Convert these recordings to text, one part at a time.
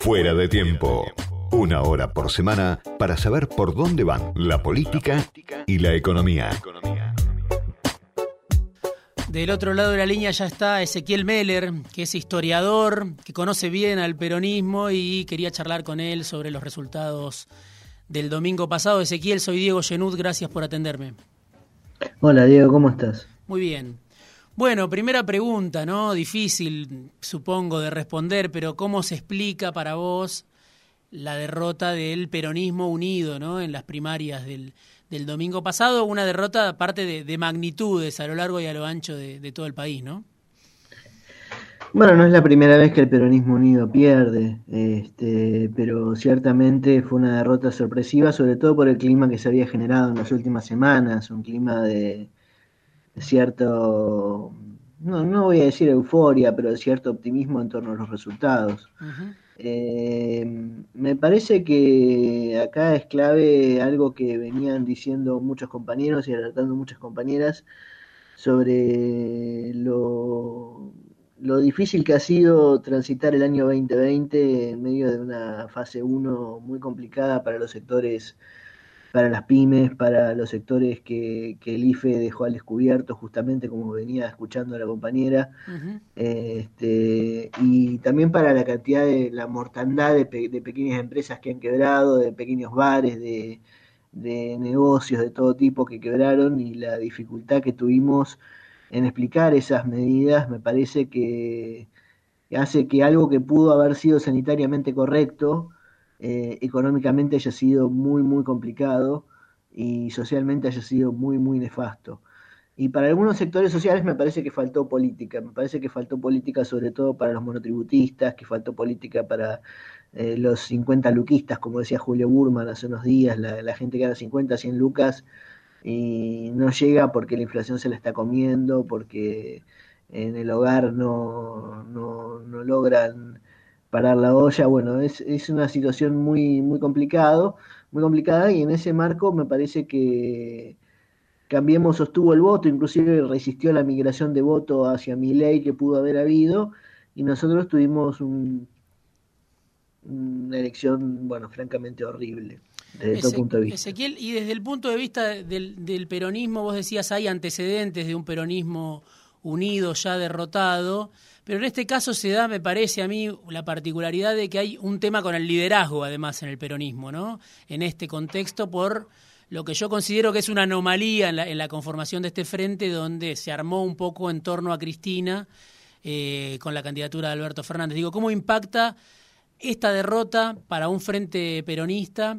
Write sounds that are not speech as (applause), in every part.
Fuera de tiempo. Una hora por semana para saber por dónde van la política y la economía. Del otro lado de la línea ya está Ezequiel Meller, que es historiador, que conoce bien al peronismo y quería charlar con él sobre los resultados del domingo pasado. Ezequiel, soy Diego Genud, gracias por atenderme. Hola Diego, ¿cómo estás? Muy bien. Bueno, primera pregunta, ¿no? Difícil, supongo, de responder, pero ¿cómo se explica para vos la derrota del peronismo unido, ¿no? En las primarias del, del domingo pasado, una derrota aparte de, magnitudes a lo largo y a lo ancho de, todo el país, ¿no? Bueno, no es la primera vez que el peronismo unido pierde, este, pero ciertamente fue una derrota sorpresiva, sobre todo por el clima que se había generado en las últimas semanas, un clima de, cierto, no, no voy a decir euforia, pero cierto optimismo en torno a los resultados. Eh, me parece que acá es clave algo que venían diciendo muchos compañeros y alertando muchas compañeras sobre lo, lo difícil que ha sido transitar el año 2020 en medio de una fase 1 muy complicada para los sectores para las pymes, para los sectores que, el IFE dejó al descubierto, justamente como venía escuchando la compañera, este, y también para la cantidad de la mortandad de, pequeñas empresas que han quebrado, de pequeños bares, de, negocios de todo tipo que quebraron y la dificultad que tuvimos en explicar esas medidas, me parece que hace que algo que pudo haber sido sanitariamente correcto, eh, económicamente haya sido muy, muy complicado y socialmente haya sido muy, muy nefasto. Y para algunos sectores sociales me parece que faltó política, me parece que faltó política sobre todo para los monotributistas, que faltó política para eh, los 50 luquistas, como decía Julio Burman hace unos días, la, gente que gana 50, 100 lucas y no llega porque la inflación se la está comiendo, porque en el hogar no, no, no logran parar la olla, bueno, es, es una situación muy, muy complicado, muy complicada y en ese marco me parece que Cambiemos sostuvo el voto, inclusive resistió la migración de voto hacia mi ley que pudo haber habido y nosotros tuvimos un, una elección, bueno, francamente horrible. Desde todo punto de vista. Ezequiel, y desde el punto de vista del, del peronismo, vos decías, hay antecedentes de un peronismo unido, ya derrotado. Pero en este caso se da, me parece a mí, la particularidad de que hay un tema con el liderazgo, además, en el peronismo, ¿no? En este contexto, por lo que yo considero que es una anomalía en la, conformación de este frente, donde se armó un poco en torno a Cristina eh, con la candidatura de Alberto Fernández. Digo, ¿cómo impacta esta derrota para un frente peronista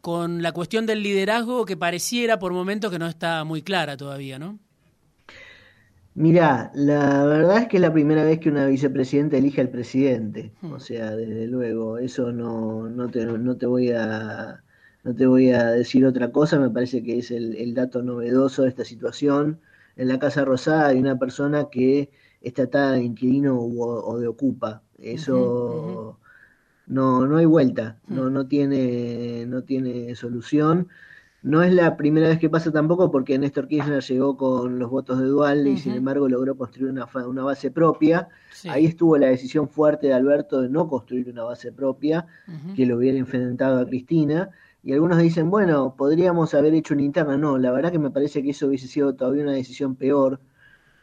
con la cuestión del liderazgo que pareciera por momentos que no está muy clara todavía, ¿no? Mira, la verdad es que es la primera vez que una vicepresidenta elige al presidente. Hmm. O sea, desde luego, eso no, no, te, no, te voy a, no te voy a decir otra cosa. Me parece que es el, dato novedoso de esta situación. En la Casa Rosada hay una persona que está atada de inquilino o, de ocupa. Eso no, no hay vuelta, no, hmm. no, tiene, no tiene solución. No es la primera vez que pasa tampoco porque Néstor Kirchner llegó con los votos de Dual y sin embargo logró construir una, una base propia. Ahí estuvo la decisión fuerte de Alberto de no construir una base propia, que lo hubiera enfrentado a Cristina. Y algunos dicen, bueno, podríamos haber hecho una interna. No, la verdad que me parece que eso hubiese sido todavía una decisión peor,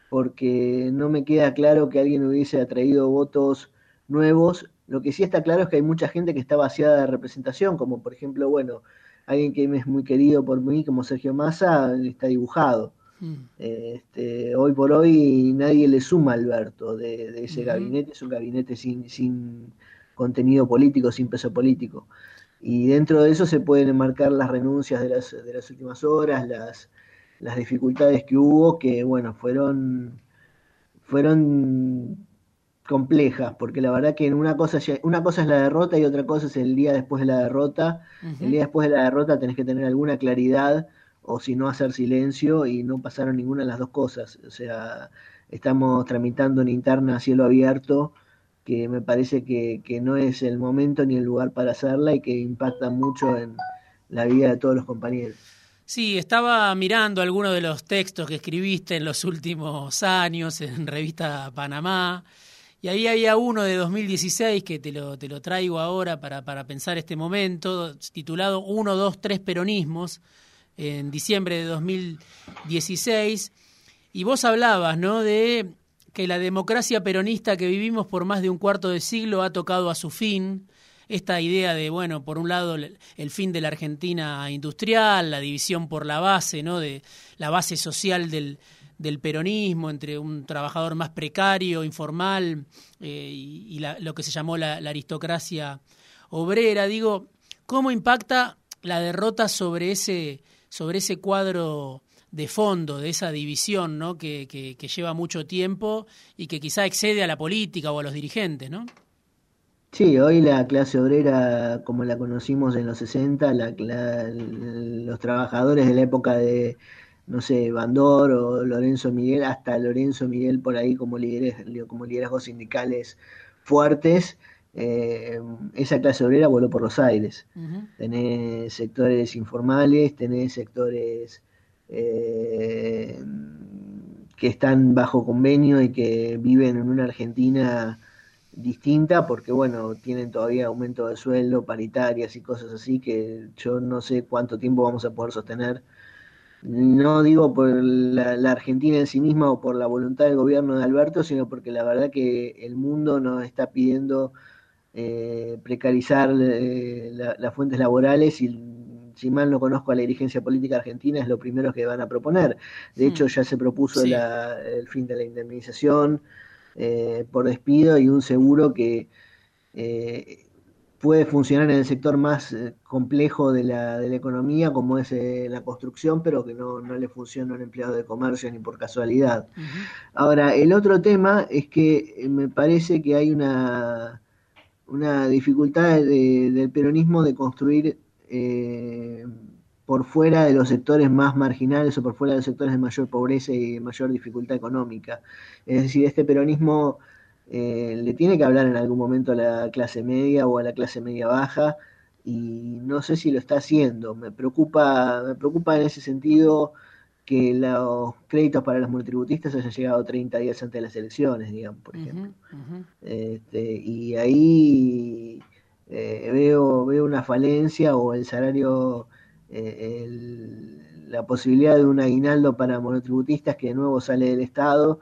porque no me queda claro que alguien hubiese atraído votos nuevos. Lo que sí está claro es que hay mucha gente que está vaciada de representación, como por ejemplo, bueno, alguien que es muy querido por mí, como Sergio Massa, está dibujado. Mm. Este, hoy por hoy nadie le suma a Alberto de, ese gabinete, es un gabinete sin, sin contenido político, sin peso político. Y dentro de eso se pueden enmarcar las renuncias de las, de las últimas horas, las, las dificultades que hubo, que bueno, fueron, fueron complejas, porque la verdad que una cosa, una cosa es la derrota y otra cosa es el día después de la derrota. El día después de la derrota tenés que tener alguna claridad o si no hacer silencio y no pasaron ninguna de las dos cosas. O sea, estamos tramitando una interna a cielo abierto que me parece que, que no es el momento ni el lugar para hacerla y que impacta mucho en la vida de todos los compañeros. Sí, estaba mirando algunos de los textos que escribiste en los últimos años en Revista Panamá Y ahí había uno de 2016 que te lo, te lo traigo ahora para, para pensar este momento, titulado Uno, dos, tres peronismos, en diciembre de 2016. Y vos hablabas, ¿no?, de que la democracia peronista que vivimos por más de un cuarto de siglo ha tocado a su fin. Esta idea de, bueno, por un lado el fin de la Argentina industrial, la división por la base, ¿no? De la base social del, del peronismo entre un trabajador más precario, informal eh, y, lo que se llamó la, aristocracia obrera. Digo, ¿cómo impacta la derrota sobre ese, sobre ese cuadro de fondo, de esa división ¿no? que, que, lleva mucho tiempo y que quizá excede a la política o a los dirigentes? ¿no? Sí, hoy la clase obrera, como la conocimos en los 60, los trabajadores de la época de no sé, Bandor o Lorenzo Miguel, hasta Lorenzo Miguel por ahí como, liderazgos, como liderazgos sindicales fuertes, eh, esa clase obrera voló por los aires. Tenés sectores informales, tenés sectores eh, que están bajo convenio y que viven en una Argentina distinta porque bueno, tienen todavía aumento de sueldo, paritarias y cosas así que yo no sé cuánto tiempo vamos a poder sostener no digo por la, Argentina en sí misma o por la voluntad del gobierno de Alberto, sino porque la verdad que el mundo nos está pidiendo eh, precarizar eh, las fuentes laborales y si mal no conozco a la dirigencia política argentina es lo primero que van a proponer. De hecho ya se propuso el fin de la indemnización eh, por despido y un seguro que puede funcionar en el sector más eh, complejo de la, de la economía, como es eh, la construcción, pero que no, no, le funciona a un empleado de comercio ni por casualidad. Ahora, el otro tema es que eh, me parece que hay una, una dificultad del peronismo de construir por fuera de los sectores más marginales o por fuera de los sectores de mayor pobreza y mayor dificultad económica. Es decir, este peronismo eh, le tiene que hablar en algún momento a la clase media o a la clase media baja y no sé si lo está haciendo. Me preocupa, me preocupa en ese sentido que los créditos para los monotributistas hayan llegado 30 días antes de las elecciones, digamos, por ejemplo. Este, y ahí eh, veo, veo una falencia o el salario, eh, la posibilidad de un aguinaldo para monotributistas que de nuevo sale del Estado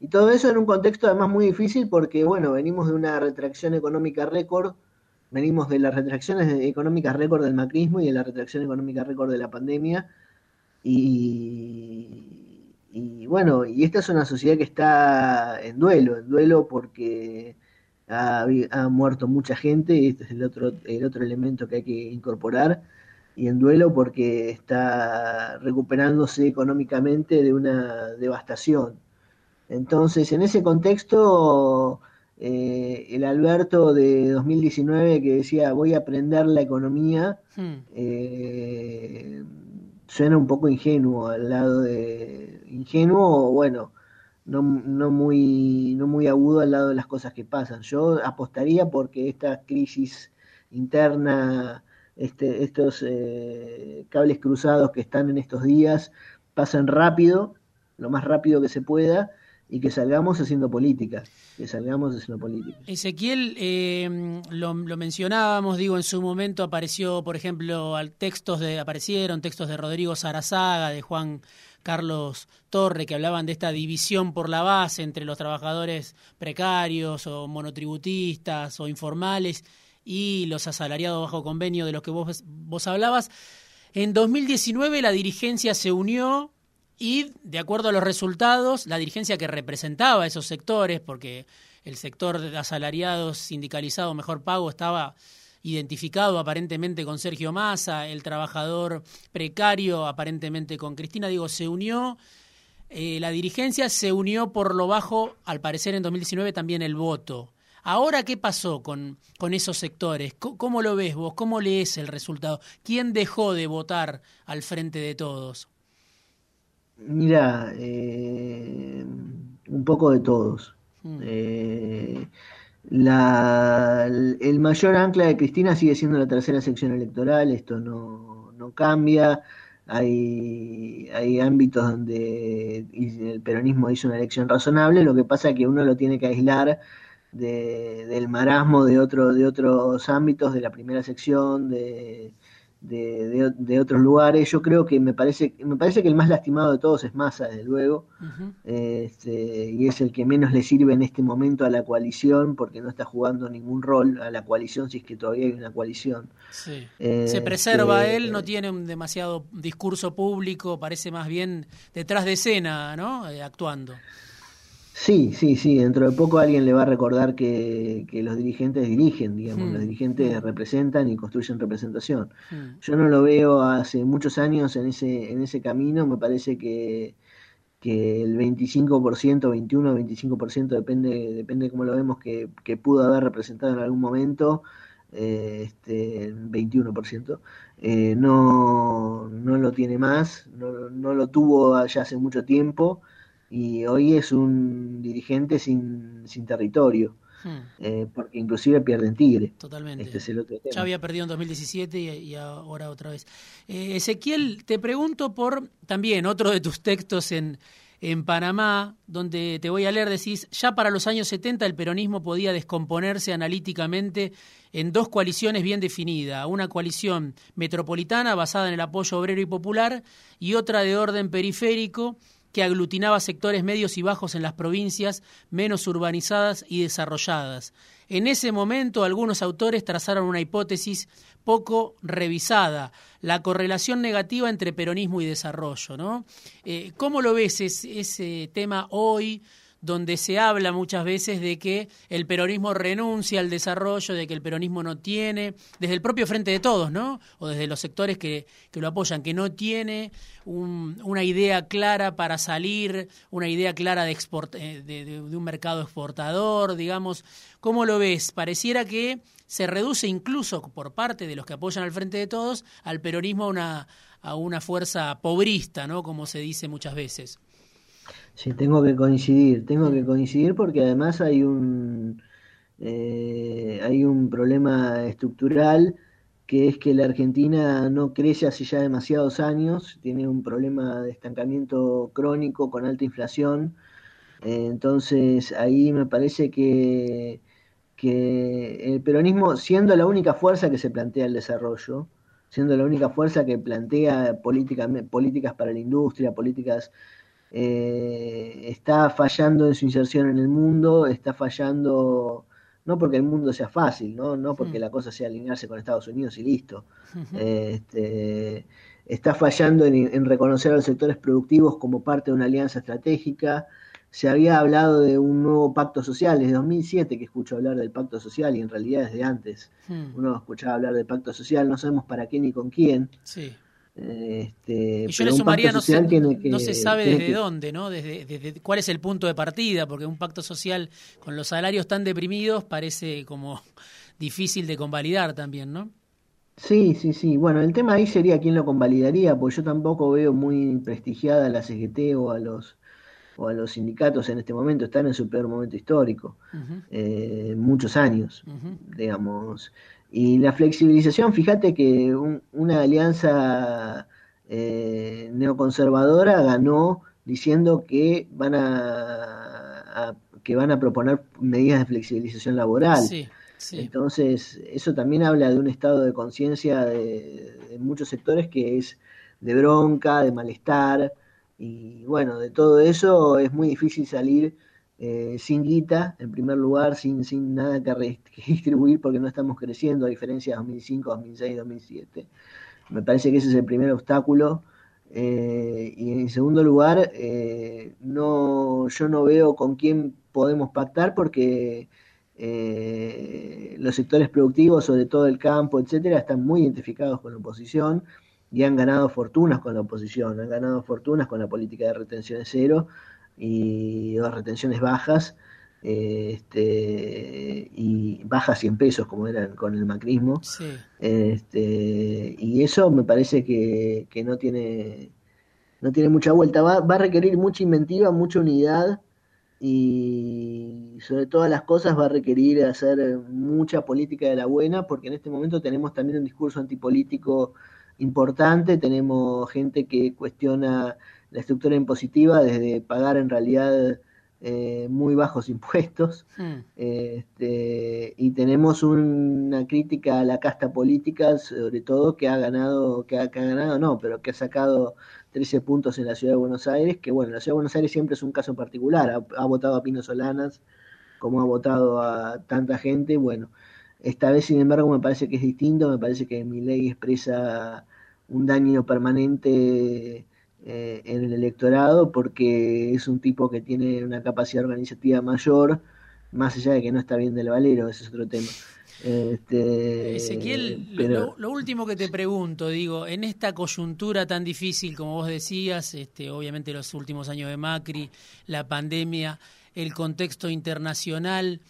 y todo eso en un contexto además muy difícil porque, bueno, venimos de una retracción económica récord, venimos de las retracciones económicas récord del macrismo y de la retracción económica récord de la pandemia. Y, y, bueno, y esta es una sociedad que está en duelo, en duelo porque ha, ha, muerto mucha gente, y este es el otro, el otro elemento que hay que incorporar, y en duelo porque está recuperándose económicamente de una devastación. Entonces, en ese contexto, eh, el Alberto de 2019 que decía voy a aprender la economía, hmm. eh, suena un poco ingenuo al lado de ingenuo, bueno, no, no, muy, no muy agudo al lado de las cosas que pasan. Yo apostaría porque esta crisis interna, este, estos eh, cables cruzados que están en estos días, pasen rápido, lo más rápido que se pueda, y que salgamos haciendo política, que salgamos haciendo política. Ezequiel, eh, lo, mencionábamos, digo, en su momento apareció, por ejemplo, textos de, aparecieron textos de Rodrigo Sarazaga, de Juan Carlos Torre, que hablaban de esta división por la base entre los trabajadores precarios o monotributistas o informales y los asalariados bajo convenio de los que vos, vos hablabas. En 2019 la dirigencia se unió y de acuerdo a los resultados, la dirigencia que representaba esos sectores, porque el sector de asalariados sindicalizado mejor pago estaba identificado aparentemente con Sergio Massa, el trabajador precario aparentemente con Cristina, digo, se unió, eh, la dirigencia se unió por lo bajo, al parecer en 2019 también el voto. Ahora, ¿qué pasó con, con esos sectores? ¿Cómo lo ves vos? ¿Cómo lees el resultado? ¿Quién dejó de votar al frente de todos? Mira, eh, un poco de todos. Hmm. Eh, el mayor ancla de Cristina sigue siendo la tercera sección electoral, esto no, no cambia. Hay, hay ámbitos donde el peronismo hizo una elección razonable, lo que pasa es que uno lo tiene que aislar del marasmo de, otro, de otros ámbitos, de la primera sección, de, de, otros lugares. Yo creo que me parece, me parece que el más lastimado de todos es Massa, desde luego, este, y es el que menos le sirve en este momento a la coalición, porque no está jugando ningún rol a la coalición, si es que todavía hay una coalición. Se este, preserva él, no tiene un demasiado discurso público, parece más bien detrás de escena, ¿no? Eh, actuando. Sí, sí, sí. Dentro de poco alguien le va a recordar que, los dirigentes dirigen, digamos, los hmm. dirigentes representan y construyen representación. Hmm. Yo no lo veo hace muchos años en ese, en ese camino. Me parece que, que el 25%, 21, 25%, depende, depende de cómo lo vemos, que, que pudo haber representado en algún momento, eh, este, 21%, eh, no, no lo tiene más, no, no lo tuvo ya hace mucho tiempo y hoy es un dirigente sin, sin territorio. Hmm. Eh, porque inclusive pierden Tigre. Totalmente. Este ya había perdido en 2017 y, ahora otra vez. Eh, Ezequiel, te pregunto por también otro de tus textos en, en Panamá, donde te voy a leer, decís, ya para los años 70 el peronismo podía descomponerse analíticamente en dos coaliciones bien definidas, una coalición metropolitana basada en el apoyo obrero y popular y otra de orden periférico que aglutinaba sectores medios y bajos en las provincias menos urbanizadas y desarrolladas. En ese momento algunos autores trazaron una hipótesis poco revisada, la correlación negativa entre peronismo y desarrollo. ¿no? Eh, ¿Cómo lo ves ese tema hoy? Donde se habla muchas veces de que el peronismo renuncia al desarrollo, de que el peronismo no tiene, desde el propio Frente de Todos, ¿no? O desde los sectores que, lo apoyan, que no tiene una idea clara para salir, una idea clara de, eh, de, un mercado exportador, digamos. ¿Cómo lo ves? Pareciera que se reduce incluso por parte de los que apoyan al Frente de Todos al peronismo a una, a una fuerza pobrista, ¿no? Como se dice muchas veces. Sí, tengo que coincidir, tengo que coincidir porque además hay un eh, hay un problema estructural que es que la Argentina no crece hace ya demasiados años, tiene un problema de estancamiento crónico con alta inflación, eh, entonces ahí me parece que, que el peronismo, siendo la única fuerza que se plantea el desarrollo, siendo la única fuerza que plantea políticas para la industria, políticas eh, está fallando en su inserción en el mundo, está fallando, no porque el mundo sea fácil, no, no porque mm. la cosa sea alinearse con Estados Unidos y listo. este, está fallando en, reconocer a los sectores productivos como parte de una alianza estratégica. Se había hablado de un nuevo pacto social, desde 2007 que escucho hablar del pacto social y en realidad desde antes hmm. uno escuchaba hablar del pacto social, no sabemos para qué ni con quién. Sí. Este, y yo le sumaría, no se, no se sabe desde dónde, ¿no? Desde, cuál es el punto de partida, porque un pacto social con los salarios tan deprimidos parece como (laughs) difícil de convalidar también, ¿no? Sí, sí, sí. Bueno, el tema ahí sería quién lo convalidaría, porque yo tampoco veo muy prestigiada a la CGT o a los o a los sindicatos en este momento, están en su peor momento histórico, eh, muchos años, digamos. Y la flexibilización, fíjate que una alianza eh, neoconservadora ganó diciendo que van a, que van a proponer medidas de flexibilización laboral. Entonces, eso también habla de un estado de conciencia de, muchos sectores que es de bronca, de malestar, y bueno, de todo eso es muy difícil salir eh, sin guita, en primer lugar, sin, sin nada que, (laughs) distribuir porque no estamos creciendo, a diferencia de 2005, 2006, 2007. Me parece que ese es el primer obstáculo. Eh, y en segundo lugar, eh, no, yo no veo con quién podemos pactar porque los sectores productivos, sobre todo el campo, etcétera, están muy identificados con la oposición y han ganado fortunas con la oposición, han ganado fortunas con la política de retención de cero y las retenciones bajas, eh, este, y bajas 100 pesos como eran con el macrismo. Este, y eso me parece que, no tiene no tiene mucha vuelta. Va, va, a requerir mucha inventiva, mucha unidad y sobre todas las cosas va a requerir hacer mucha política de la buena porque en este momento tenemos también un discurso antipolítico importante, tenemos gente que cuestiona la estructura impositiva desde pagar en realidad eh, muy bajos (laughs) impuestos. Hmm. este, y tenemos una crítica a la casta política, sobre todo que ha ganado, que ha, ganado no, pero que ha sacado 13 puntos en la ciudad de Buenos Aires, que bueno, la ciudad de Buenos Aires siempre es un caso particular, ha, votado a Pino Solanas, como ha votado a tanta gente, bueno, esta vez sin embargo me parece que es distinto, me parece que mi ley expresa un daño permanente eh, en el electorado porque es un tipo que tiene una capacidad organizativa mayor, más allá de que no está bien del valero, ese es otro tema. Este, Ezequiel, lo, último que te pregunto, digo, en esta coyuntura tan difícil como vos decías, este, obviamente los últimos años de Macri, la pandemia, el contexto internacional,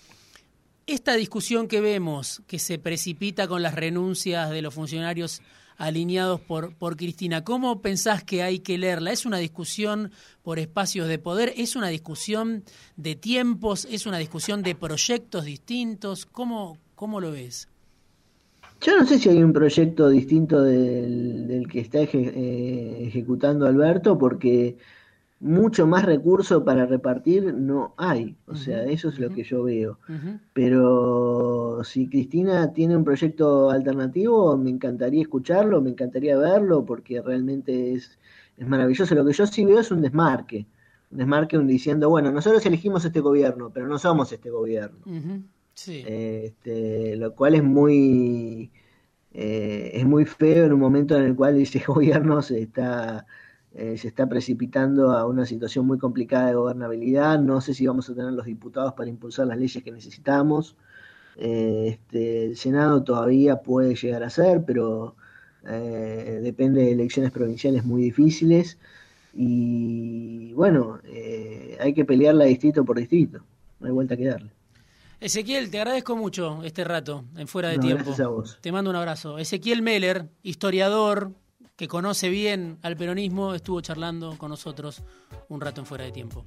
esta discusión que vemos, que se precipita con las renuncias de los funcionarios alineados por, por Cristina. ¿Cómo pensás que hay que leerla? ¿Es una discusión por espacios de poder? ¿Es una discusión de tiempos? ¿Es una discusión de proyectos distintos? ¿Cómo, cómo lo ves? Yo no sé si hay un proyecto distinto del, que está eh, ejecutando Alberto, porque mucho más recursos para repartir no hay. O sea, eso es lo que yo veo. Pero si Cristina tiene un proyecto alternativo, me encantaría escucharlo, me encantaría verlo, porque realmente es, es maravilloso. Lo que yo sí veo es un desmarque. Un desmarque diciendo, bueno, nosotros elegimos este gobierno, pero no somos este gobierno. este, lo cual es muy... Eh, es muy feo en un momento en el cual ese (laughs) gobierno se está eh, se está precipitando a una situación muy complicada de gobernabilidad. No sé si vamos a tener los diputados para impulsar las leyes que necesitamos. Eh, este, el Senado todavía puede llegar a ser, pero eh, depende de elecciones provinciales muy difíciles. Y bueno, hay que pelearla distrito por distrito. No hay vuelta que darle. Ezequiel, te agradezco mucho este rato en Fuera de Tiempo. Te mando un abrazo. Ezequiel Meller, historiador, que conoce bien al peronismo, estuvo charlando con nosotros un rato en fuera de tiempo.